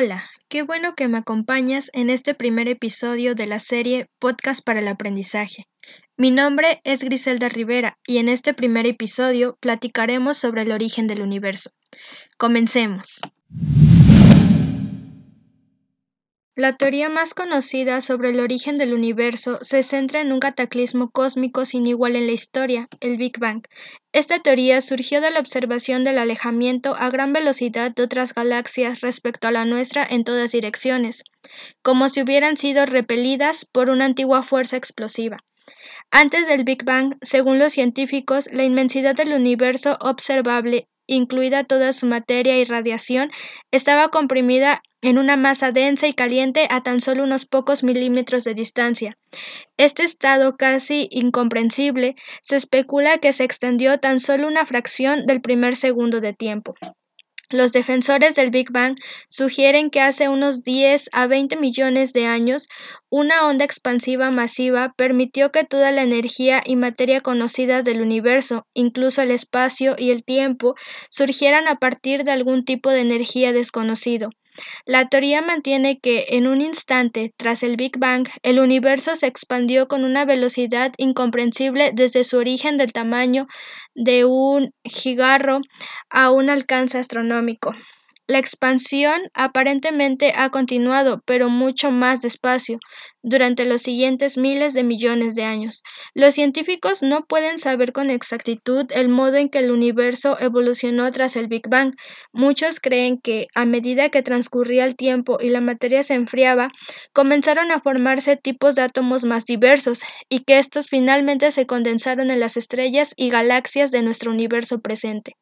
Hola, qué bueno que me acompañas en este primer episodio de la serie Podcast para el Aprendizaje. Mi nombre es Griselda Rivera y en este primer episodio platicaremos sobre el origen del universo. Comencemos. La teoría más conocida sobre el origen del universo se centra en un cataclismo cósmico sin igual en la historia, el Big Bang. Esta teoría surgió de la observación del alejamiento a gran velocidad de otras galaxias respecto a la nuestra en todas direcciones, como si hubieran sido repelidas por una antigua fuerza explosiva. Antes del Big Bang, según los científicos, la inmensidad del universo observable incluida toda su materia y radiación, estaba comprimida en una masa densa y caliente a tan solo unos pocos milímetros de distancia. Este estado casi incomprensible se especula que se extendió tan solo una fracción del primer segundo de tiempo. Los defensores del Big Bang sugieren que hace unos 10 a 20 millones de años, una onda expansiva masiva permitió que toda la energía y materia conocidas del universo, incluso el espacio y el tiempo, surgieran a partir de algún tipo de energía desconocido. La teoría mantiene que, en un instante tras el Big Bang, el universo se expandió con una velocidad incomprensible desde su origen del tamaño de un gigarro a un alcance astronómico. La expansión aparentemente ha continuado, pero mucho más despacio, durante los siguientes miles de millones de años. Los científicos no pueden saber con exactitud el modo en que el universo evolucionó tras el Big Bang. Muchos creen que, a medida que transcurría el tiempo y la materia se enfriaba, comenzaron a formarse tipos de átomos más diversos, y que estos finalmente se condensaron en las estrellas y galaxias de nuestro universo presente.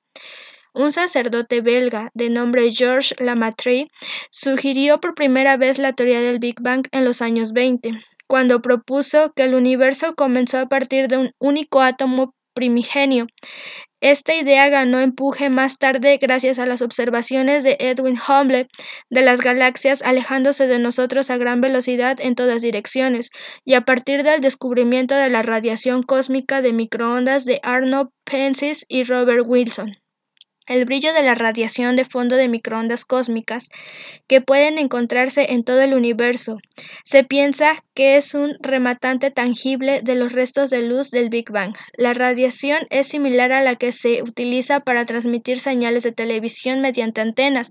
Un sacerdote belga de nombre Georges Lamartine sugirió por primera vez la teoría del Big Bang en los años 20, cuando propuso que el universo comenzó a partir de un único átomo primigenio. Esta idea ganó empuje más tarde gracias a las observaciones de Edwin Hubble de las galaxias alejándose de nosotros a gran velocidad en todas direcciones, y a partir del descubrimiento de la radiación cósmica de microondas de Arnold Penzias y Robert Wilson el brillo de la radiación de fondo de microondas cósmicas que pueden encontrarse en todo el universo. Se piensa que es un rematante tangible de los restos de luz del Big Bang. La radiación es similar a la que se utiliza para transmitir señales de televisión mediante antenas,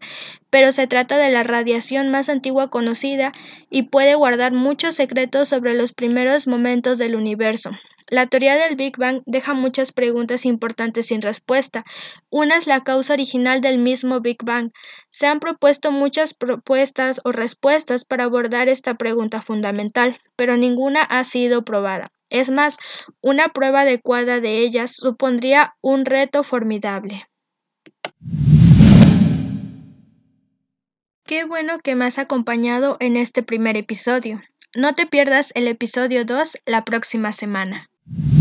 pero se trata de la radiación más antigua conocida y puede guardar muchos secretos sobre los primeros momentos del universo. La teoría del Big Bang deja muchas preguntas importantes sin respuesta. Una es la causa original del mismo Big Bang. Se han propuesto muchas propuestas o respuestas para abordar esta pregunta fundamental, pero ninguna ha sido probada. Es más, una prueba adecuada de ellas supondría un reto formidable. Qué bueno que me has acompañado en este primer episodio. No te pierdas el episodio 2 la próxima semana. you